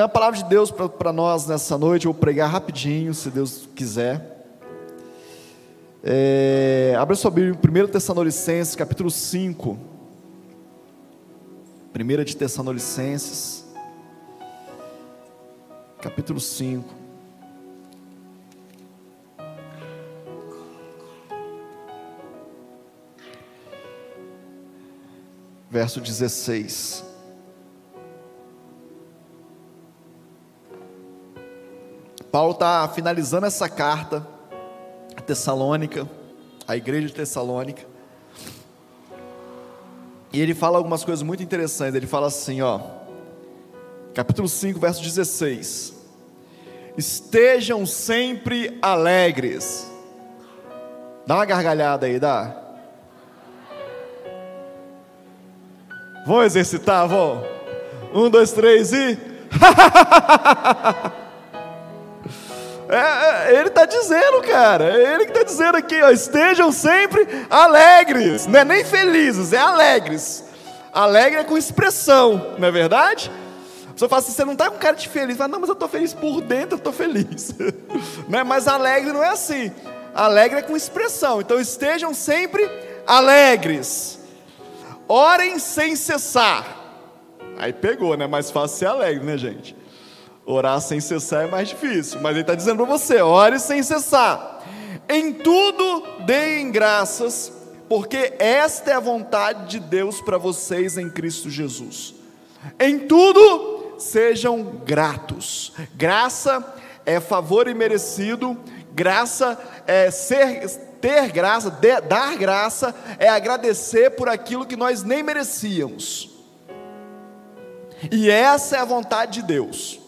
Tem uma palavra de Deus para nós nessa noite, eu vou pregar rapidinho, se Deus quiser. É, abra sua Bíblia em 1 Tessalonicenses, capítulo 5. 1 de Tessalonicenses, capítulo 5. Verso 16. Paulo está finalizando essa carta a Tessalônica, a igreja de Tessalônica. E ele fala algumas coisas muito interessantes. Ele fala assim, ó, capítulo 5, verso 16: Estejam sempre alegres. Dá uma gargalhada aí, dá. Vamos exercitar, vamos. Um, dois, três e. É, é, ele está dizendo, cara, é ele que está dizendo aqui, ó, estejam sempre alegres, não é nem felizes, é alegres. Alegre é com expressão, não é verdade? A pessoa fala assim, você não está com cara de feliz, fala, não, mas eu estou feliz por dentro, eu estou feliz. né? Mas alegre não é assim, alegre é com expressão, então estejam sempre alegres, orem sem cessar. Aí pegou, né? Mais fácil ser alegre, né, gente? Orar sem cessar é mais difícil, mas ele está dizendo para você: ore sem cessar. Em tudo deem graças, porque esta é a vontade de Deus para vocês em Cristo Jesus. Em tudo sejam gratos. Graça é favor imerecido, graça é ser, ter graça, de, dar graça é agradecer por aquilo que nós nem merecíamos. E essa é a vontade de Deus.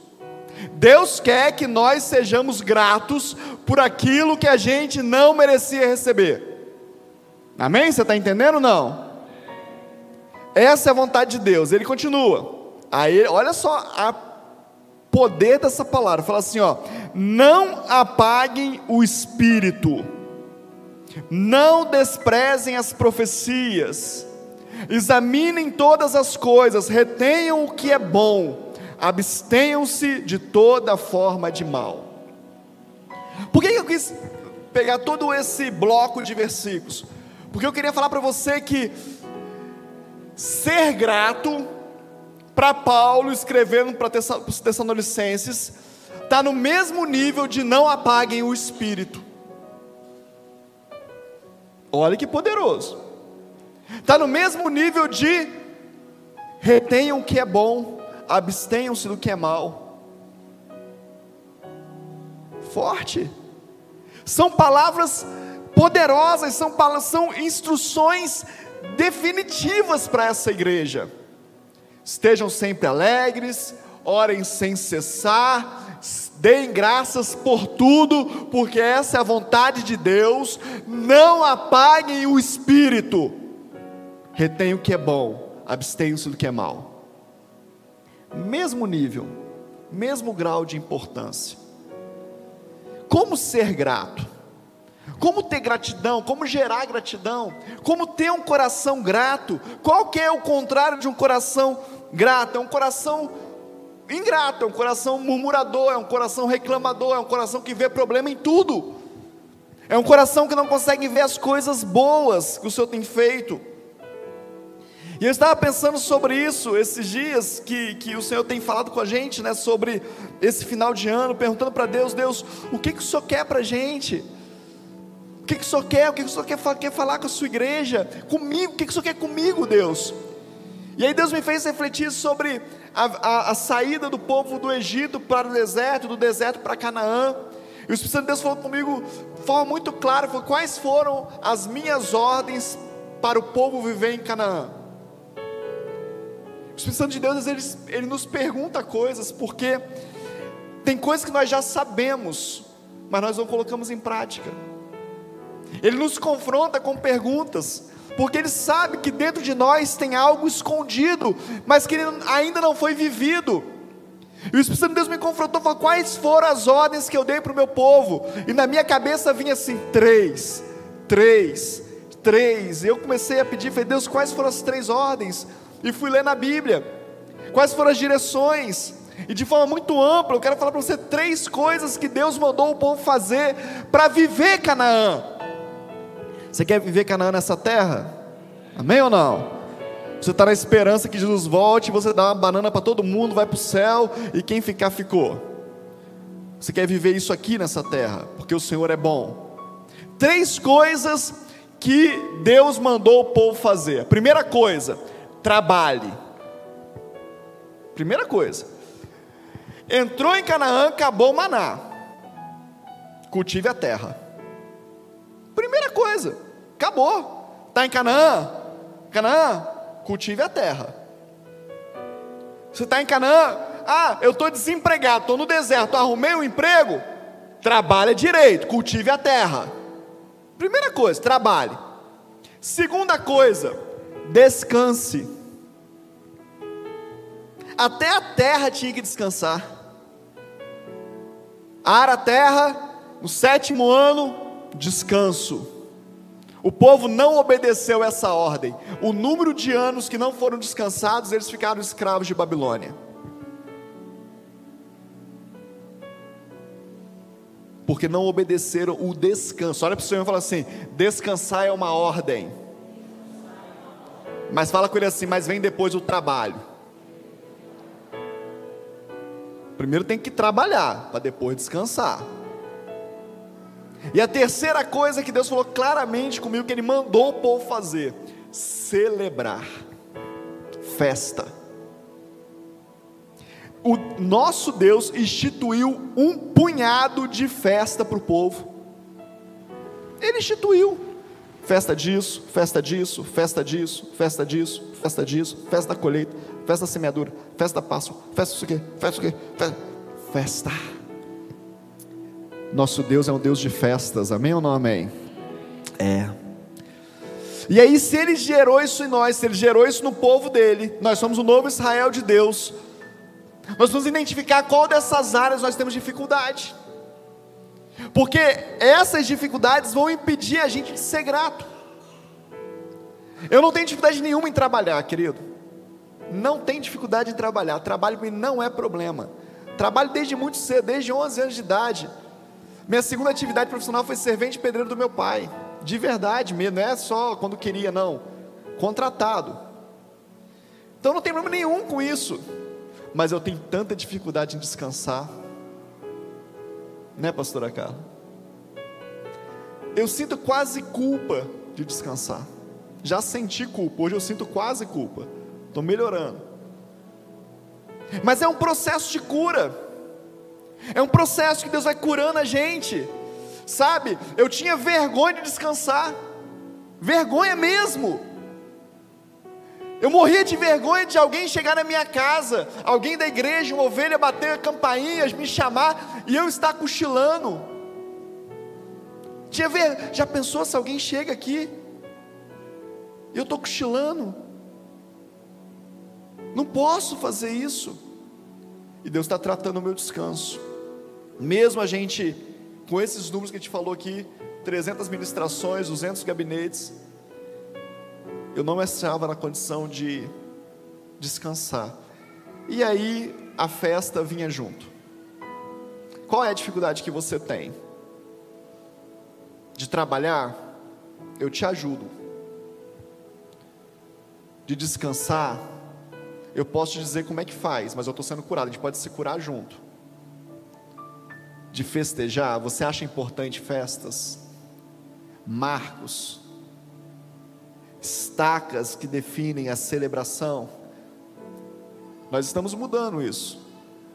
Deus quer que nós sejamos gratos por aquilo que a gente não merecia receber. Amém? Você está entendendo ou não? Essa é a vontade de Deus. Ele continua. Aí, olha só a poder dessa palavra. Fala assim, ó: não apaguem o espírito, não desprezem as profecias, examinem todas as coisas, retenham o que é bom abstenham-se de toda forma de mal. Por que eu quis pegar todo esse bloco de versículos? Porque eu queria falar para você que ser grato, para Paulo escrevendo para os Tessalonicenses, está no mesmo nível de não apaguem o espírito. Olha que poderoso. Está no mesmo nível de retenham o que é bom, abstenham-se do que é mal. Forte. São palavras poderosas, são, são instruções definitivas para essa igreja. Estejam sempre alegres, orem sem cessar, deem graças por tudo, porque essa é a vontade de Deus. Não apaguem o espírito, retenham o que é bom, abstenham-se do que é mal mesmo nível, mesmo grau de importância. Como ser grato? Como ter gratidão? Como gerar gratidão? Como ter um coração grato? Qual que é o contrário de um coração grato? É um coração ingrato, é um coração murmurador, é um coração reclamador, é um coração que vê problema em tudo. É um coração que não consegue ver as coisas boas que o Senhor tem feito. E eu estava pensando sobre isso esses dias que, que o Senhor tem falado com a gente, né, sobre esse final de ano, perguntando para Deus, Deus, o que, que o Senhor quer para a gente? O que, que o Senhor quer? O que, que o Senhor quer, quer falar com a sua igreja? Comigo? O que, que o Senhor quer comigo, Deus? E aí Deus me fez refletir sobre a, a, a saída do povo do Egito para o deserto, do deserto para Canaã. E o Espírito Santo de Deus falou comigo de forma muito clara: falou, quais foram as minhas ordens para o povo viver em Canaã? Espírito Santo de Deus, ele, ele nos pergunta coisas, porque tem coisas que nós já sabemos, mas nós não colocamos em prática. Ele nos confronta com perguntas, porque ele sabe que dentro de nós tem algo escondido, mas que ainda não foi vivido. E o Espírito Santo de Deus me confrontou, falou: quais foram as ordens que eu dei para o meu povo? E na minha cabeça vinha assim: três, três, três. E eu comecei a pedir, falei: Deus, quais foram as três ordens? E fui ler na Bíblia. Quais foram as direções? E de forma muito ampla, eu quero falar para você três coisas que Deus mandou o povo fazer para viver Canaã. Você quer viver Canaã nessa terra? Amém ou não? Você está na esperança que Jesus volte, você dá uma banana para todo mundo, vai para o céu e quem ficar, ficou. Você quer viver isso aqui nessa terra, porque o Senhor é bom. Três coisas que Deus mandou o povo fazer. Primeira coisa, trabalhe. Primeira coisa. Entrou em Canaã, acabou o maná. Cultive a terra. Primeira coisa, acabou. Está em Canaã? Canaã, cultive a terra. Você está em Canaã? Ah, eu estou desempregado, estou no deserto, arrumei um emprego. Trabalha direito, cultive a terra. Primeira coisa, trabalhe. Segunda coisa, descanse. Até a terra tinha que descansar. Ara a terra, no sétimo ano, descanso. O povo não obedeceu essa ordem. O número de anos que não foram descansados, eles ficaram escravos de Babilônia. Porque não obedeceram o descanso. Olha para o Senhor e fala assim: descansar é uma ordem. Mas fala com ele assim: mas vem depois o trabalho. Primeiro tem que trabalhar, para depois descansar. E a terceira coisa que Deus falou claramente comigo, que Ele mandou o povo fazer: celebrar, festa. O nosso Deus instituiu um punhado de festa para o povo. Ele instituiu festa disso, festa disso, festa disso, festa disso, festa disso, festa da colheita, festa da semeadura, festa da Páscoa, festa isso aqui, festa isso aqui, festa. festa. Nosso Deus é um Deus de festas, amém ou não amém? É. E aí, se Ele gerou isso em nós, se Ele gerou isso no povo dele, nós somos o novo Israel de Deus, nós vamos identificar qual dessas áreas nós temos dificuldade, porque essas dificuldades vão impedir a gente de ser grato. Eu não tenho dificuldade nenhuma em trabalhar, querido, não tenho dificuldade em trabalhar, trabalho não é problema, trabalho desde muito cedo, desde 11 anos de idade, minha segunda atividade profissional foi servente pedreiro do meu pai. De verdade mesmo, não é só quando queria, não. Contratado. Então não tem problema nenhum com isso. Mas eu tenho tanta dificuldade em descansar. Né, pastora Carla? Eu sinto quase culpa de descansar. Já senti culpa, hoje eu sinto quase culpa. Estou melhorando. Mas é um processo de cura. É um processo que Deus vai curando a gente. Sabe? Eu tinha vergonha de descansar. Vergonha mesmo. Eu morria de vergonha de alguém chegar na minha casa, alguém da igreja, uma ovelha bater a campainha, me chamar e eu estar cochilando. Ver, já pensou se alguém chega aqui eu estou cochilando? Não posso fazer isso. E Deus está tratando o meu descanso. Mesmo a gente, com esses números que a gente falou aqui, 300 ministrações, 200 gabinetes, eu não estava na condição de descansar. E aí a festa vinha junto. Qual é a dificuldade que você tem? De trabalhar? Eu te ajudo. De descansar? Eu posso te dizer como é que faz, mas eu estou sendo curado. A gente pode se curar junto de festejar, você acha importante festas, marcos, estacas que definem a celebração? Nós estamos mudando isso.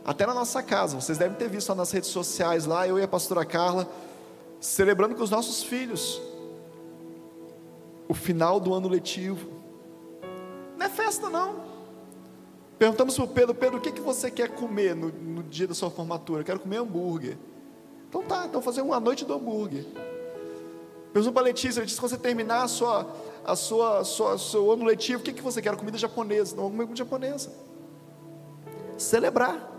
Até na nossa casa, vocês devem ter visto nas redes sociais lá, eu e a pastora Carla celebrando com os nossos filhos o final do ano letivo. Não é festa não. Perguntamos para o Pedro, Pedro, o que, que você quer comer no, no dia da sua formatura? Eu quero comer hambúrguer. Então tá, então fazer uma noite do hambúrguer. Perguntou para a Letícia, Letícia, quando você terminar a sua, a sua, sua, seu ano letivo, o que, que você quer? Comida japonesa. Não, comida japonesa. Celebrar.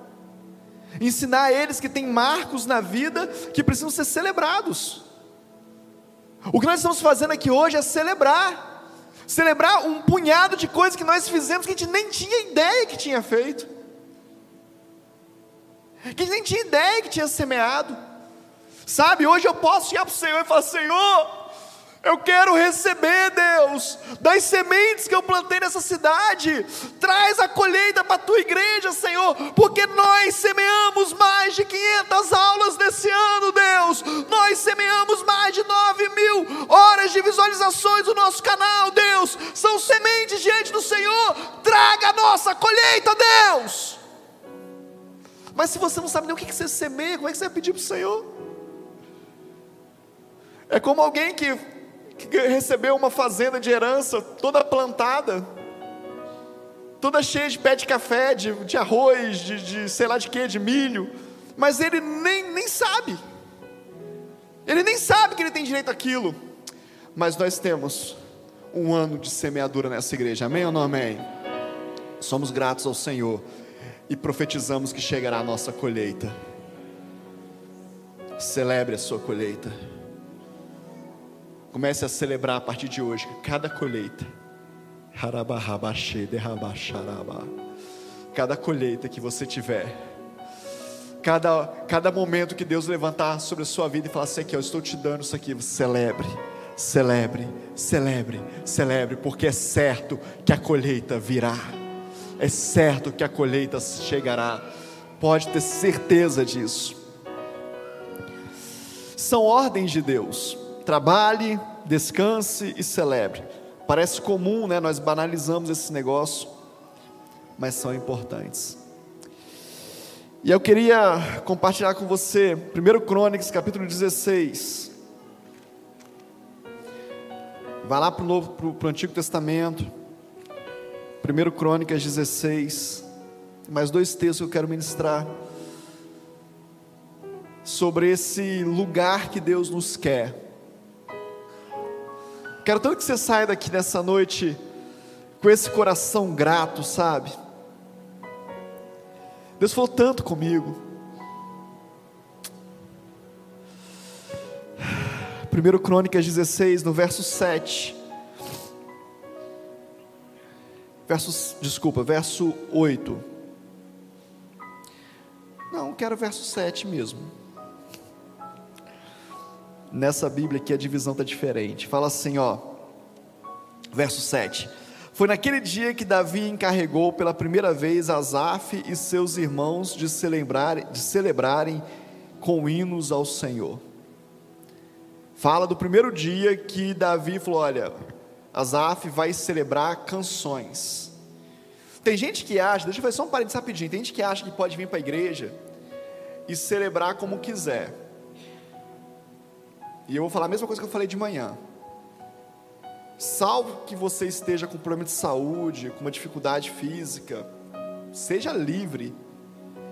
Ensinar a eles que tem marcos na vida que precisam ser celebrados. O que nós estamos fazendo aqui hoje é celebrar celebrar um punhado de coisas que nós fizemos que a gente nem tinha ideia que tinha feito. que nem tinha ideia que tinha semeado. Sabe, hoje eu posso ir para o Senhor e falar: Senhor, eu quero receber, Deus, das sementes que eu plantei nessa cidade. Traz a colheita para a tua igreja, Senhor, porque nós semeamos mais de 500 aulas nesse ano, Deus. Nós semeamos mais de 9 mil horas de visualizações do nosso canal, Deus. São sementes diante do Senhor. Traga a nossa colheita, Deus. Mas se você não sabe nem o que você semeia, como é que você vai pedir para o Senhor? É como alguém que que recebeu uma fazenda de herança toda plantada, toda cheia de pé de café, de, de arroz, de, de sei lá de quê, de milho, mas ele nem, nem sabe, ele nem sabe que ele tem direito àquilo, mas nós temos um ano de semeadura nessa igreja, amém ou não amém? Somos gratos ao Senhor e profetizamos que chegará a nossa colheita. Celebre a sua colheita. Comece a celebrar a partir de hoje cada colheita. Cada colheita que você tiver. Cada, cada momento que Deus levantar sobre a sua vida e falar assim: aqui, eu estou te dando isso aqui. Celebre, celebre, celebre, celebre, porque é certo que a colheita virá. É certo que a colheita chegará. Pode ter certeza disso. São ordens de Deus trabalhe, descanse e celebre. Parece comum, né? Nós banalizamos esse negócio, mas são importantes. E eu queria compartilhar com você 1 Crônicas, capítulo 16. Vai lá para o Antigo Testamento. 1 Crônicas 16. Mais dois textos que eu quero ministrar sobre esse lugar que Deus nos quer. Quero tanto que você saia daqui nessa noite com esse coração grato, sabe? Deus falou tanto comigo. 1 Crônicas 16, no verso 7. Verso, desculpa, verso 8. Não, quero verso 7 mesmo. Nessa Bíblia aqui a divisão está diferente. Fala assim, ó, verso 7. Foi naquele dia que Davi encarregou pela primeira vez Asaf e seus irmãos de, celebrar, de celebrarem com hinos ao Senhor. Fala do primeiro dia que Davi falou: olha, Asaf vai celebrar canções. Tem gente que acha, deixa eu fazer só um parênteses rapidinho. Tem gente que acha que pode vir para a igreja e celebrar como quiser. E eu vou falar a mesma coisa que eu falei de manhã. Salvo que você esteja com problema de saúde, com uma dificuldade física, seja livre.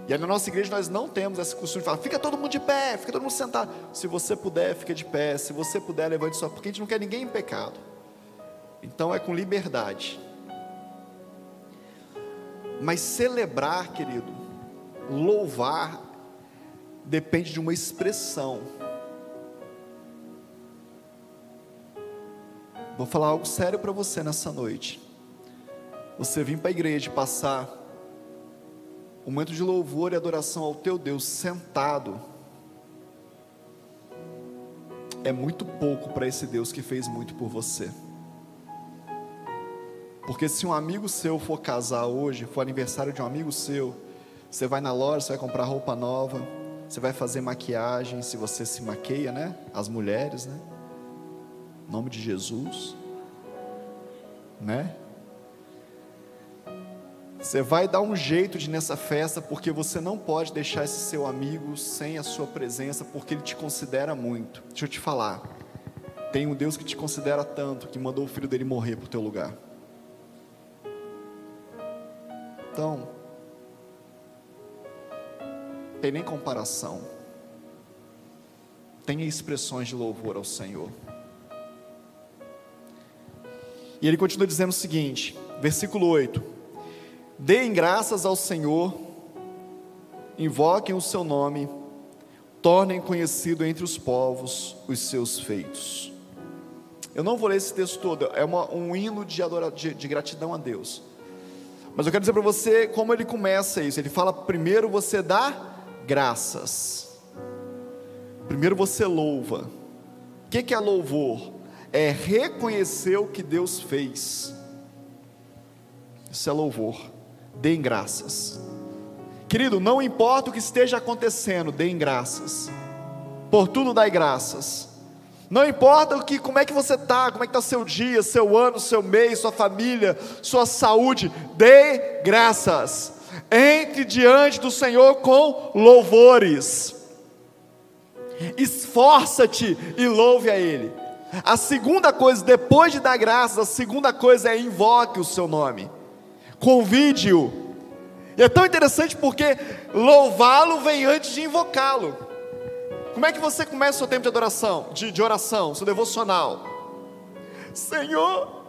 E aí na nossa igreja nós não temos esse costume de falar, fica todo mundo de pé, fica todo mundo sentado. Se você puder, fica de pé. Se você puder, levante só, porque a gente não quer ninguém em pecado. Então é com liberdade. Mas celebrar, querido, louvar, depende de uma expressão. Vou falar algo sério para você nessa noite. Você vir para a igreja e passar um momento de louvor e adoração ao teu Deus sentado, é muito pouco para esse Deus que fez muito por você. Porque se um amigo seu for casar hoje, for aniversário de um amigo seu, você vai na loja, você vai comprar roupa nova, você vai fazer maquiagem, se você se maqueia, né? As mulheres, né? Em nome de Jesus. Né? Você vai dar um jeito de nessa festa, porque você não pode deixar esse seu amigo sem a sua presença, porque ele te considera muito. Deixa eu te falar. Tem um Deus que te considera tanto, que mandou o filho dele morrer o teu lugar. Então, tem nem comparação. Tenha expressões de louvor ao Senhor. E ele continua dizendo o seguinte, versículo 8: Deem graças ao Senhor, invoquem o seu nome, tornem conhecido entre os povos os seus feitos. Eu não vou ler esse texto todo, é uma, um hino de, adora, de, de gratidão a Deus. Mas eu quero dizer para você como ele começa isso. Ele fala: primeiro você dá graças. Primeiro você louva. O que é louvor? É reconhecer o que Deus fez. Isso é louvor. Deem graças. Querido, não importa o que esteja acontecendo, deem graças. Por tudo dai graças. Não importa o que, como é que você está, como é que está seu dia, seu ano, seu mês, sua família, sua saúde, dê graças. Entre diante do Senhor com louvores. Esforça-te e louve a Ele. A segunda coisa, depois de dar graças, a segunda coisa é invoque o seu nome. Convide-o. E é tão interessante porque louvá-lo vem antes de invocá-lo. Como é que você começa o seu tempo de adoração, de, de oração, seu devocional? Senhor,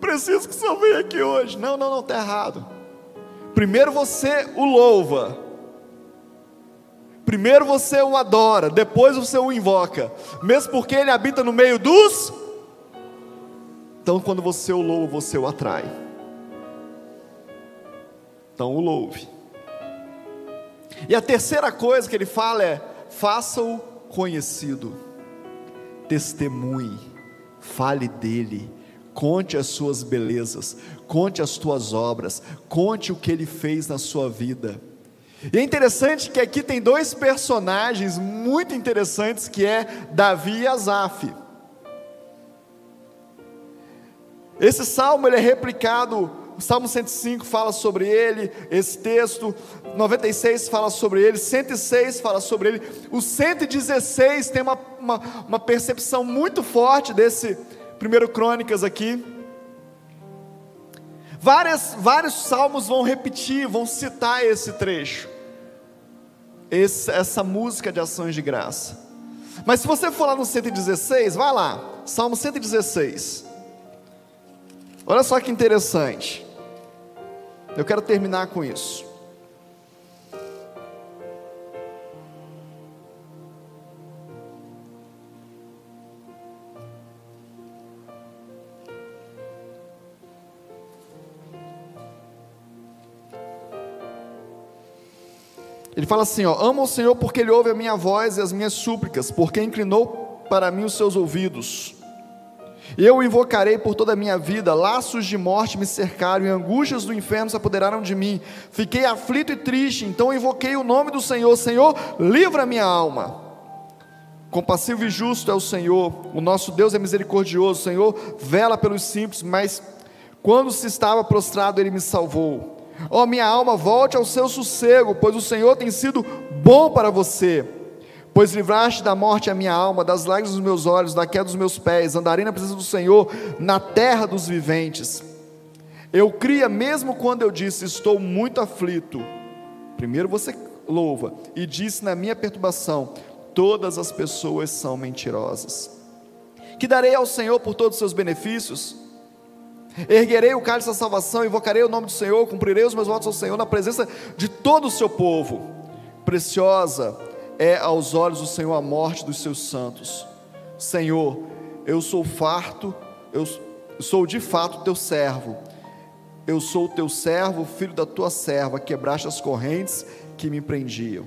preciso que o Senhor venha aqui hoje. Não, não, não, está errado. Primeiro você o louva. Primeiro você o adora, depois você o invoca. Mesmo porque ele habita no meio dos. Então, quando você o louva, você o atrai. Então, o louve. E a terceira coisa que ele fala é: faça-o conhecido, testemunhe, fale dele, conte as suas belezas, conte as tuas obras, conte o que ele fez na sua vida. E é interessante que aqui tem dois personagens muito interessantes que é Davi e Asaf. Esse salmo ele é replicado o Salmo 105 fala sobre ele, esse texto, 96 fala sobre ele, 106 fala sobre ele, o 116 tem uma, uma, uma percepção muito forte desse primeiro Crônicas aqui. Várias, vários salmos vão repetir, vão citar esse trecho, esse, essa música de ações de graça. Mas se você for lá no 116, vai lá, Salmo 116. Olha só que interessante. Eu quero terminar com isso. Ele fala assim: ó, amo o Senhor porque Ele ouve a minha voz e as minhas súplicas, porque inclinou para mim os seus ouvidos. Eu o invocarei por toda a minha vida, laços de morte me cercaram e angústias do inferno se apoderaram de mim. Fiquei aflito e triste, então invoquei o nome do Senhor: Senhor, livra minha alma. Compassivo e justo é o Senhor, o nosso Deus é misericordioso, o Senhor vela pelos simples, mas quando se estava prostrado, Ele me salvou. Ó oh, minha alma, volte ao seu sossego, pois o Senhor tem sido bom para você. Pois livraste da morte a minha alma, das lágrimas dos meus olhos, da queda dos meus pés, andarei na presença do Senhor, na terra dos viventes. Eu cria mesmo quando eu disse, estou muito aflito. Primeiro você louva, e disse na minha perturbação, todas as pessoas são mentirosas. Que darei ao Senhor por todos os seus benefícios? Erguerei o cálice da salvação, invocarei o nome do Senhor, cumprirei os meus votos ao Senhor na presença de todo o seu povo. Preciosa é aos olhos do Senhor a morte dos seus santos. Senhor, eu sou farto, eu sou de fato teu servo. Eu sou teu servo, filho da tua serva, quebraste as correntes que me prendiam.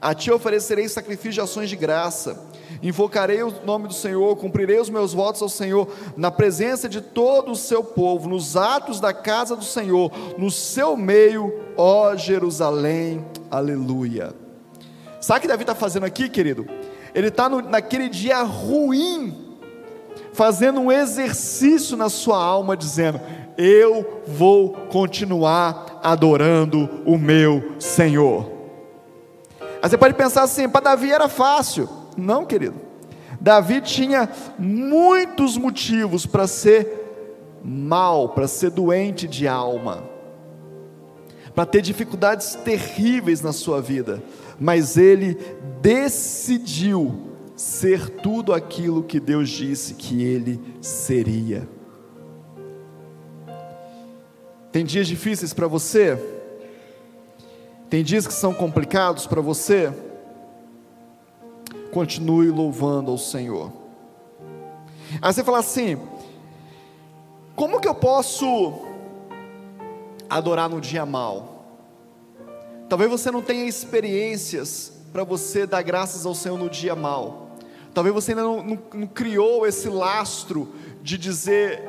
A ti oferecerei sacrifício de ações de graça, invocarei o nome do Senhor, cumprirei os meus votos ao Senhor, na presença de todo o seu povo, nos atos da casa do Senhor, no seu meio, ó Jerusalém, aleluia. Sabe o que Davi está fazendo aqui, querido? Ele está naquele dia ruim, fazendo um exercício na sua alma, dizendo: Eu vou continuar adorando o meu Senhor. Aí você pode pensar assim: para Davi era fácil. Não, querido. Davi tinha muitos motivos para ser mal, para ser doente de alma, para ter dificuldades terríveis na sua vida mas ele decidiu ser tudo aquilo que Deus disse que ele seria. Tem dias difíceis para você? Tem dias que são complicados para você? Continue louvando ao Senhor. Aí você fala assim: como que eu posso adorar no dia mal? Talvez você não tenha experiências para você dar graças ao Senhor no dia mal. Talvez você ainda não, não, não criou esse lastro de dizer: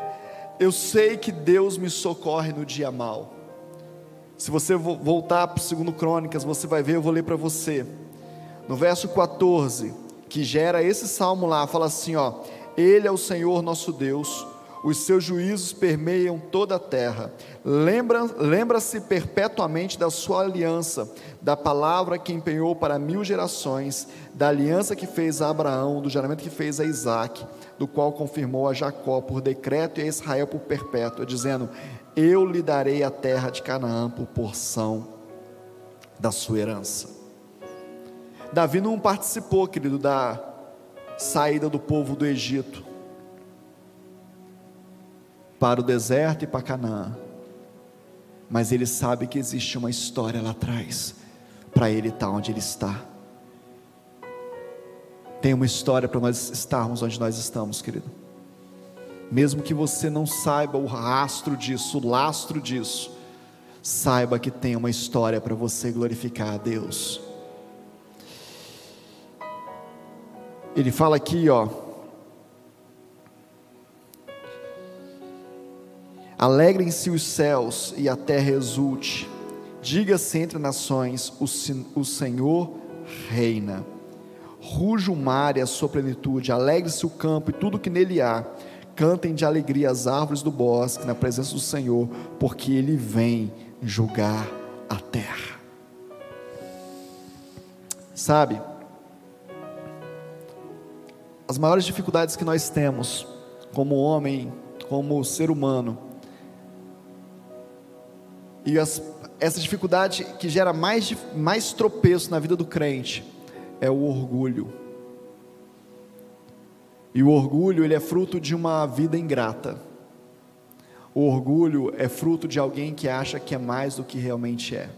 Eu sei que Deus me socorre no dia mal. Se você voltar para o segundo Crônicas, você vai ver, eu vou ler para você. No verso 14, que gera esse salmo lá, fala assim: ó, Ele é o Senhor nosso Deus, os seus juízos permeiam toda a terra. Lembra-se lembra perpetuamente da sua aliança, da palavra que empenhou para mil gerações, da aliança que fez a Abraão, do juramento que fez a Isaac, do qual confirmou a Jacó por decreto e a Israel por perpétua, dizendo: Eu lhe darei a terra de Canaã por porção da sua herança. Davi não participou, querido, da saída do povo do Egito para o deserto e para Canaã. Mas ele sabe que existe uma história lá atrás, para ele estar onde ele está. Tem uma história para nós estarmos onde nós estamos, querido. Mesmo que você não saiba o rastro disso, o lastro disso, saiba que tem uma história para você glorificar a Deus. Ele fala aqui, ó, Alegrem-se os céus e a terra exulte. Diga-se entre nações: o, o Senhor reina. Ruja o mar e a sua plenitude, alegre-se o campo e tudo que nele há. Cantem de alegria as árvores do bosque na presença do Senhor, porque ele vem julgar a terra. Sabe, as maiores dificuldades que nós temos como homem, como ser humano, e as, essa dificuldade que gera mais, mais tropeço na vida do crente é o orgulho. E o orgulho, ele é fruto de uma vida ingrata. O orgulho é fruto de alguém que acha que é mais do que realmente é.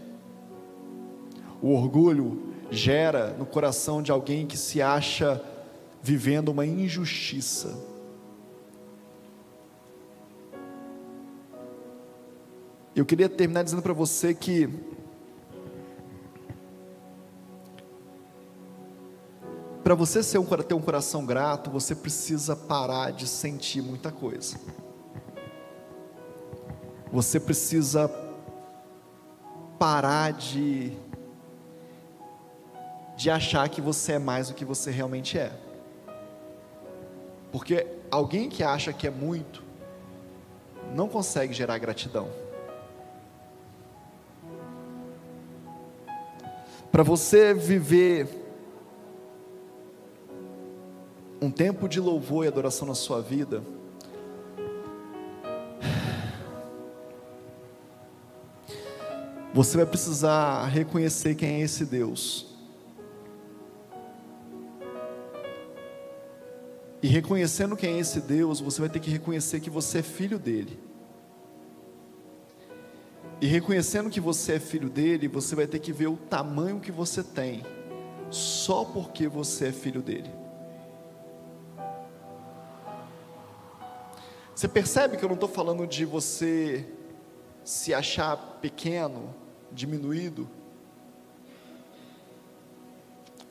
O orgulho gera no coração de alguém que se acha vivendo uma injustiça Eu queria terminar dizendo para você que para você ser um, ter um coração grato, você precisa parar de sentir muita coisa. Você precisa parar de de achar que você é mais do que você realmente é. Porque alguém que acha que é muito não consegue gerar gratidão. para você viver um tempo de louvor e adoração na sua vida, você vai precisar reconhecer quem é esse Deus. E reconhecendo quem é esse Deus, você vai ter que reconhecer que você é filho dele. E reconhecendo que você é filho dele, você vai ter que ver o tamanho que você tem, só porque você é filho dele. Você percebe que eu não estou falando de você se achar pequeno, diminuído?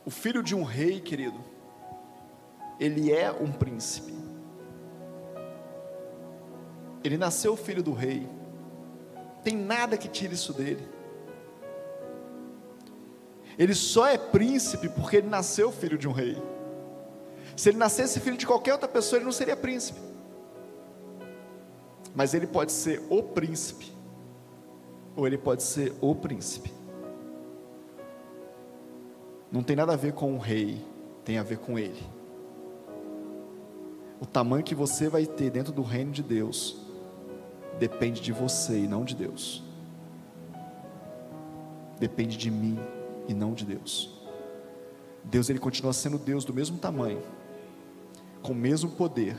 O filho de um rei, querido, ele é um príncipe. Ele nasceu filho do rei tem nada que tire isso dele. Ele só é príncipe porque ele nasceu filho de um rei. Se ele nascesse filho de qualquer outra pessoa, ele não seria príncipe. Mas ele pode ser o príncipe, ou ele pode ser o príncipe. Não tem nada a ver com o rei, tem a ver com ele. O tamanho que você vai ter dentro do reino de Deus depende de você e não de Deus. Depende de mim e não de Deus. Deus ele continua sendo Deus do mesmo tamanho, com o mesmo poder,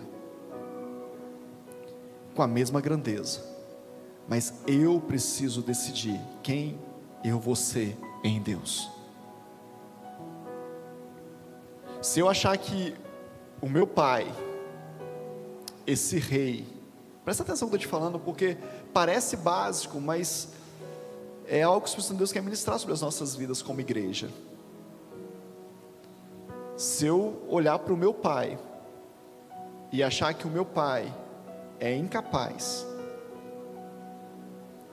com a mesma grandeza. Mas eu preciso decidir quem eu vou ser em Deus. Se eu achar que o meu pai, esse rei, Presta atenção no que eu estou te falando, porque parece básico, mas é algo que o Espírito de Deus quer ministrar sobre as nossas vidas como igreja. Se eu olhar para o meu pai e achar que o meu pai é incapaz,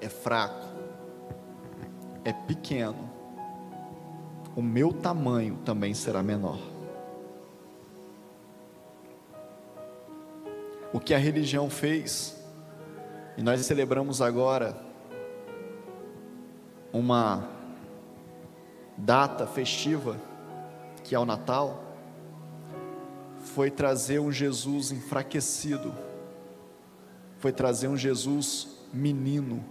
é fraco, é pequeno, o meu tamanho também será menor. O que a religião fez, e nós celebramos agora uma data festiva, que é o Natal, foi trazer um Jesus enfraquecido, foi trazer um Jesus menino,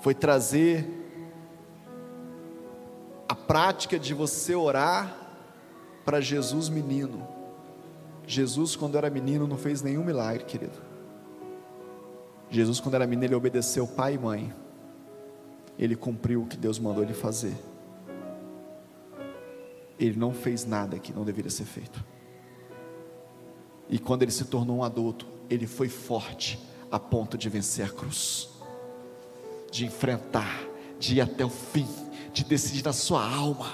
foi trazer a prática de você orar para Jesus menino. Jesus, quando era menino, não fez nenhum milagre, querido. Jesus, quando era menino, ele obedeceu pai e mãe. Ele cumpriu o que Deus mandou ele fazer. Ele não fez nada que não deveria ser feito. E quando ele se tornou um adulto, ele foi forte a ponto de vencer a cruz, de enfrentar, de ir até o fim, de decidir na sua alma.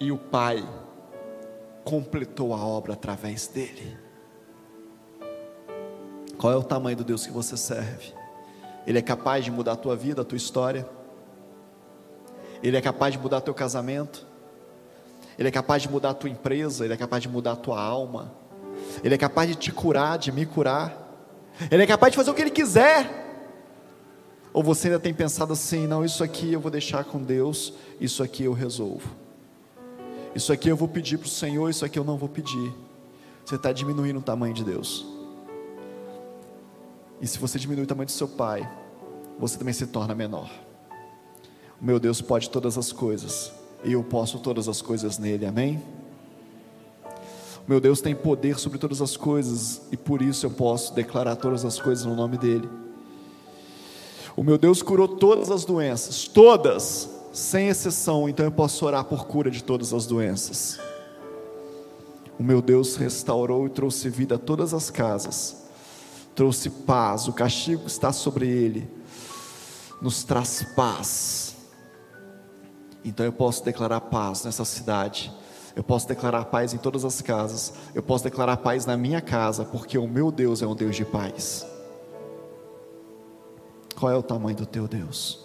E o Pai completou a obra através dele. Qual é o tamanho do Deus que você serve? Ele é capaz de mudar a tua vida, a tua história. Ele é capaz de mudar teu casamento. Ele é capaz de mudar a tua empresa, ele é capaz de mudar a tua alma. Ele é capaz de te curar, de me curar. Ele é capaz de fazer o que ele quiser. Ou você ainda tem pensado assim, não, isso aqui eu vou deixar com Deus, isso aqui eu resolvo. Isso aqui eu vou pedir para o Senhor, isso aqui eu não vou pedir. Você está diminuindo o tamanho de Deus. E se você diminuir o tamanho do seu pai, você também se torna menor. O meu Deus pode todas as coisas, e eu posso todas as coisas nele, amém? O meu Deus tem poder sobre todas as coisas, e por isso eu posso declarar todas as coisas no nome dele. O meu Deus curou todas as doenças, todas, sem exceção, então eu posso orar por cura de todas as doenças. O meu Deus restaurou e trouxe vida a todas as casas trouxe paz, o castigo está sobre ele, nos traz paz. Então eu posso declarar paz nessa cidade, eu posso declarar paz em todas as casas, eu posso declarar paz na minha casa, porque o meu Deus é um Deus de paz. Qual é o tamanho do teu Deus?